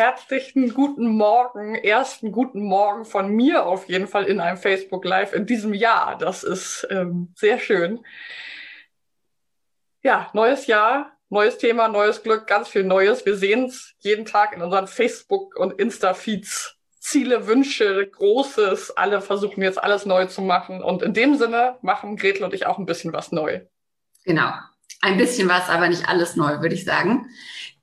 Herzlichen guten Morgen, ersten guten Morgen von mir auf jeden Fall in einem Facebook Live in diesem Jahr. Das ist ähm, sehr schön. Ja, neues Jahr, neues Thema, neues Glück, ganz viel Neues. Wir sehen es jeden Tag in unseren Facebook- und Insta-Feeds. Ziele, Wünsche, Großes, alle versuchen jetzt alles neu zu machen. Und in dem Sinne machen Gretel und ich auch ein bisschen was neu. Genau. Ein bisschen was, aber nicht alles neu, würde ich sagen.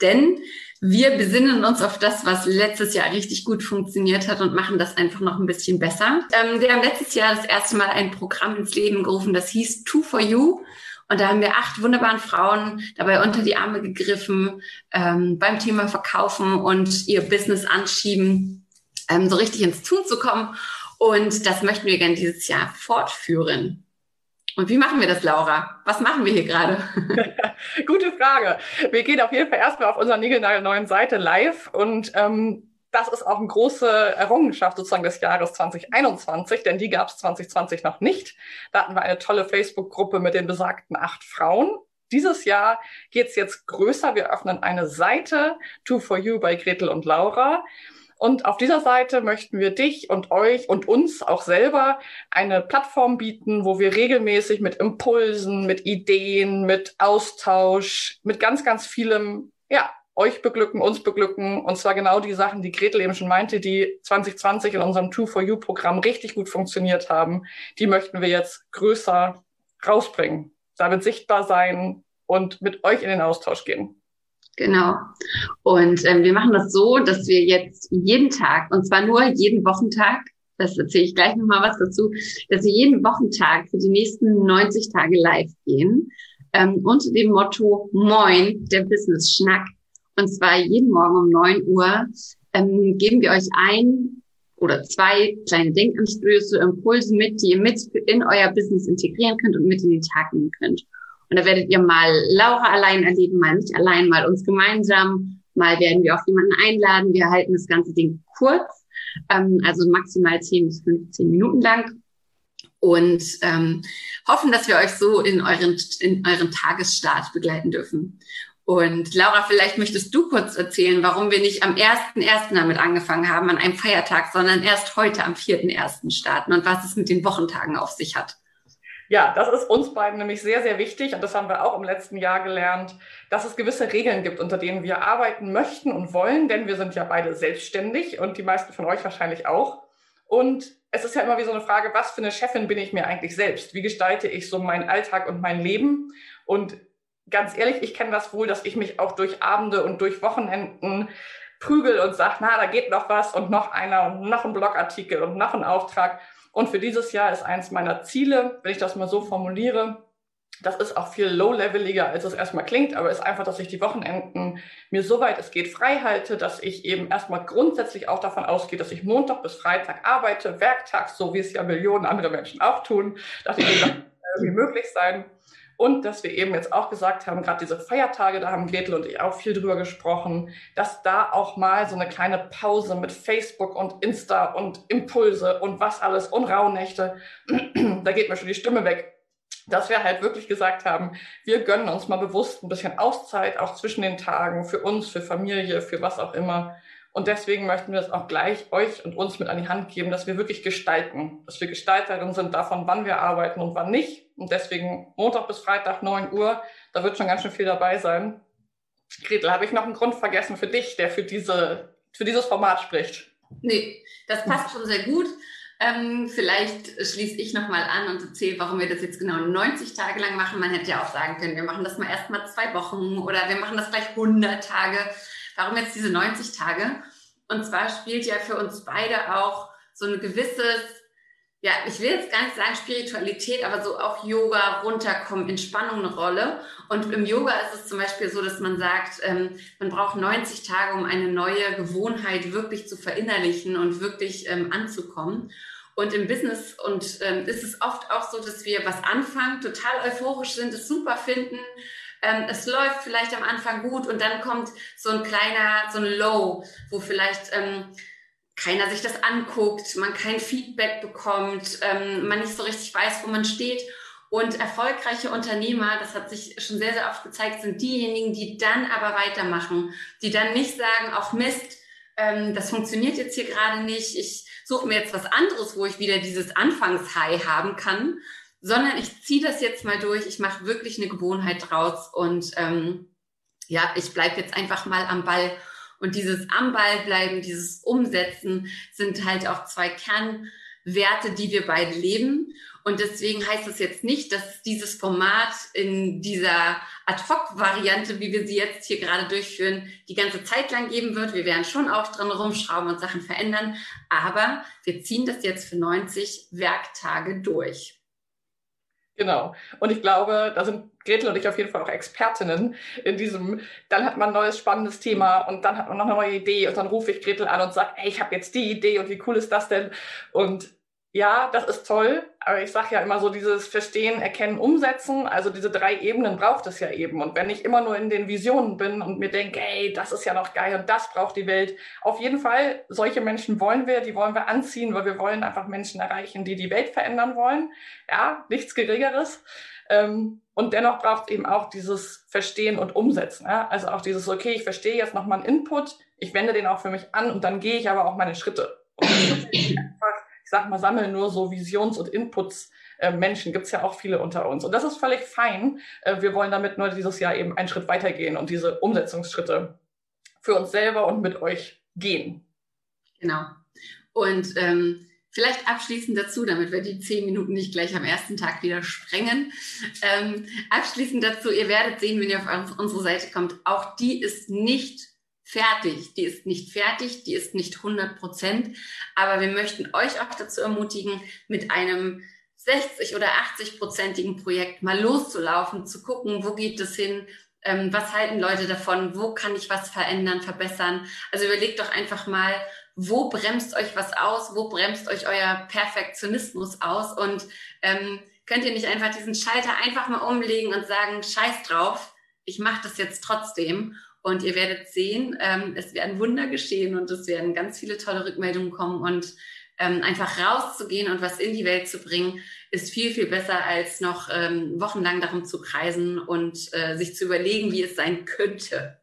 Denn wir besinnen uns auf das, was letztes Jahr richtig gut funktioniert hat und machen das einfach noch ein bisschen besser. Ähm, wir haben letztes Jahr das erste Mal ein Programm ins Leben gerufen, das hieß Two for You. Und da haben wir acht wunderbaren Frauen dabei unter die Arme gegriffen, ähm, beim Thema Verkaufen und ihr Business anschieben, ähm, so richtig ins Tun zu kommen. Und das möchten wir gerne dieses Jahr fortführen. Und wie machen wir das, Laura? Was machen wir hier gerade? Gute Frage. Wir gehen auf jeden Fall erstmal auf unserer neuen Seite live und ähm, das ist auch eine große Errungenschaft sozusagen des Jahres 2021, denn die gab es 2020 noch nicht. Da hatten wir eine tolle Facebook-Gruppe mit den besagten acht Frauen. Dieses Jahr geht's jetzt größer. Wir öffnen eine Seite, Two for You bei Gretel und Laura. Und auf dieser Seite möchten wir dich und euch und uns auch selber eine Plattform bieten, wo wir regelmäßig mit Impulsen, mit Ideen, mit Austausch, mit ganz, ganz vielem, ja, euch beglücken, uns beglücken. Und zwar genau die Sachen, die Gretel eben schon meinte, die 2020 in unserem Two for You Programm richtig gut funktioniert haben. Die möchten wir jetzt größer rausbringen, damit sichtbar sein und mit euch in den Austausch gehen. Genau. Und ähm, wir machen das so, dass wir jetzt jeden Tag, und zwar nur jeden Wochentag, das erzähle ich gleich nochmal was dazu, dass wir jeden Wochentag für die nächsten 90 Tage live gehen, ähm, unter dem Motto Moin, der Business Schnack. Und zwar jeden Morgen um 9 Uhr ähm, geben wir euch ein oder zwei kleine Denkanstöße, Impulse mit, die ihr mit in euer Business integrieren könnt und mit in den Tag nehmen könnt. Und da werdet ihr mal Laura allein erleben, mal nicht allein, mal uns gemeinsam. Mal werden wir auch jemanden einladen. Wir halten das ganze Ding kurz, ähm, also maximal 10 bis 15 Minuten lang. Und ähm, hoffen, dass wir euch so in euren, in euren Tagesstart begleiten dürfen. Und Laura, vielleicht möchtest du kurz erzählen, warum wir nicht am 1.1. damit angefangen haben, an einem Feiertag, sondern erst heute am 4.1. starten und was es mit den Wochentagen auf sich hat. Ja, das ist uns beiden nämlich sehr, sehr wichtig und das haben wir auch im letzten Jahr gelernt, dass es gewisse Regeln gibt, unter denen wir arbeiten möchten und wollen, denn wir sind ja beide selbstständig und die meisten von euch wahrscheinlich auch. Und es ist ja immer wie so eine Frage, was für eine Chefin bin ich mir eigentlich selbst? Wie gestalte ich so meinen Alltag und mein Leben? Und ganz ehrlich, ich kenne das wohl, dass ich mich auch durch Abende und durch Wochenenden prügel und sage, na, da geht noch was und noch einer und noch ein Blogartikel und noch ein Auftrag. Und für dieses Jahr ist eins meiner Ziele, wenn ich das mal so formuliere, das ist auch viel low-leveliger, als es erstmal klingt, aber ist einfach, dass ich die Wochenenden mir soweit es geht frei halte, dass ich eben erstmal grundsätzlich auch davon ausgehe, dass ich Montag bis Freitag arbeite, werktags, so wie es ja Millionen andere Menschen auch tun. Dachte ich, das irgendwie möglich sein. Und dass wir eben jetzt auch gesagt haben, gerade diese Feiertage, da haben Gretel und ich auch viel drüber gesprochen, dass da auch mal so eine kleine Pause mit Facebook und Insta und Impulse und was alles und Rauhnächte, da geht mir schon die Stimme weg, dass wir halt wirklich gesagt haben, wir gönnen uns mal bewusst ein bisschen Auszeit, auch zwischen den Tagen, für uns, für Familie, für was auch immer. Und deswegen möchten wir das auch gleich euch und uns mit an die Hand geben, dass wir wirklich gestalten, dass wir Gestalterinnen sind davon, wann wir arbeiten und wann nicht. Und deswegen Montag bis Freitag 9 Uhr, da wird schon ganz schön viel dabei sein. Gretel, habe ich noch einen Grund vergessen für dich, der für diese, für dieses Format spricht? Nee, das passt schon sehr gut. Ähm, vielleicht schließe ich nochmal an und erzähle, warum wir das jetzt genau 90 Tage lang machen. Man hätte ja auch sagen können, wir machen das mal erst mal zwei Wochen oder wir machen das gleich 100 Tage. Warum jetzt diese 90 Tage? Und zwar spielt ja für uns beide auch so ein gewisses, ja, ich will jetzt gar nicht sagen Spiritualität, aber so auch Yoga, runterkommen, Entspannung eine Rolle. Und im Yoga ist es zum Beispiel so, dass man sagt, ähm, man braucht 90 Tage, um eine neue Gewohnheit wirklich zu verinnerlichen und wirklich ähm, anzukommen. Und im Business und ähm, ist es oft auch so, dass wir was anfangen, total euphorisch sind, es super finden. Ähm, es läuft vielleicht am Anfang gut und dann kommt so ein kleiner, so ein Low, wo vielleicht ähm, keiner sich das anguckt, man kein Feedback bekommt, ähm, man nicht so richtig weiß, wo man steht. Und erfolgreiche Unternehmer, das hat sich schon sehr, sehr oft gezeigt, sind diejenigen, die dann aber weitermachen, die dann nicht sagen, auch Mist, ähm, das funktioniert jetzt hier gerade nicht, ich suche mir jetzt was anderes, wo ich wieder dieses Anfangshigh haben kann, sondern ich ziehe das jetzt mal durch, ich mache wirklich eine Gewohnheit draus und ähm, ja, ich bleibe jetzt einfach mal am Ball. Und dieses am Ball bleiben, dieses Umsetzen sind halt auch zwei Kernwerte, die wir beide leben. Und deswegen heißt es jetzt nicht, dass dieses Format in dieser Ad-Hoc-Variante, wie wir sie jetzt hier gerade durchführen, die ganze Zeit lang geben wird. Wir werden schon auch drin rumschrauben und Sachen verändern. Aber wir ziehen das jetzt für 90 Werktage durch. Genau. Und ich glaube, da sind Gretel und ich auf jeden Fall auch Expertinnen in diesem, dann hat man ein neues spannendes Thema und dann hat man noch eine neue Idee und dann rufe ich Gretel an und sage, ey, ich habe jetzt die Idee und wie cool ist das denn? Und ja, das ist toll, aber ich sage ja immer so dieses Verstehen, Erkennen, Umsetzen, also diese drei Ebenen braucht es ja eben. Und wenn ich immer nur in den Visionen bin und mir denke, ey, das ist ja noch geil und das braucht die Welt, auf jeden Fall, solche Menschen wollen wir, die wollen wir anziehen, weil wir wollen einfach Menschen erreichen, die die Welt verändern wollen. Ja, nichts Geringeres. Ähm, und dennoch braucht es eben auch dieses Verstehen und Umsetzen. Also auch dieses, okay, ich verstehe jetzt nochmal einen Input, ich wende den auch für mich an und dann gehe ich aber auch meine Schritte. Und sag mal, sammeln nur so Visions- und Inputs äh, Menschen, gibt's ja auch viele unter uns. Und das ist völlig fein. Äh, wir wollen damit nur dieses Jahr eben einen Schritt weitergehen und diese Umsetzungsschritte für uns selber und mit euch gehen. Genau. Und ähm, vielleicht abschließend dazu, damit wir die zehn Minuten nicht gleich am ersten Tag wieder sprengen. Ähm, abschließend dazu, ihr werdet sehen, wenn ihr auf unsere Seite kommt, auch die ist nicht fertig. Die ist nicht fertig, die ist nicht 100 Prozent, aber wir möchten euch auch dazu ermutigen, mit einem 60 oder 80 prozentigen Projekt mal loszulaufen, zu gucken, wo geht es hin, ähm, was halten Leute davon, wo kann ich was verändern, verbessern. Also überlegt doch einfach mal, wo bremst euch was aus, wo bremst euch euer Perfektionismus aus? Und ähm, könnt ihr nicht einfach diesen Schalter einfach mal umlegen und sagen, scheiß drauf, ich mache das jetzt trotzdem und ihr werdet sehen, ähm, es werden Wunder geschehen und es werden ganz viele tolle Rückmeldungen kommen. Und ähm, einfach rauszugehen und was in die Welt zu bringen, ist viel, viel besser, als noch ähm, wochenlang darum zu kreisen und äh, sich zu überlegen, wie es sein könnte.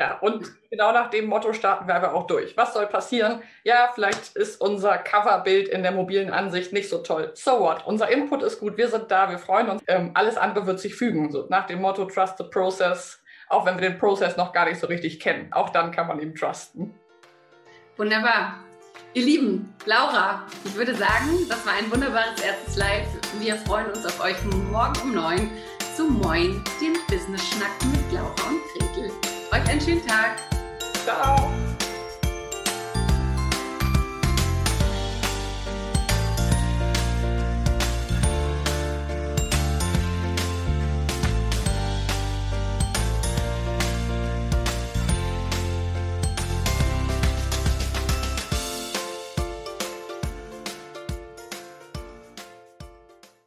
Ja, und genau nach dem Motto starten wir aber auch durch. Was soll passieren? Ja, vielleicht ist unser Coverbild in der mobilen Ansicht nicht so toll. So what? Unser Input ist gut, wir sind da, wir freuen uns. Ähm, alles andere wird sich fügen. So nach dem Motto Trust the Process auch wenn wir den Prozess noch gar nicht so richtig kennen. Auch dann kann man ihm trusten. Wunderbar. Ihr Lieben, Laura, ich würde sagen, das war ein wunderbares erstes Live. Wir freuen uns auf euch morgen um neun zu Moin, dem Business-Schnack mit Laura und Gretel. Euch einen schönen Tag. Ciao.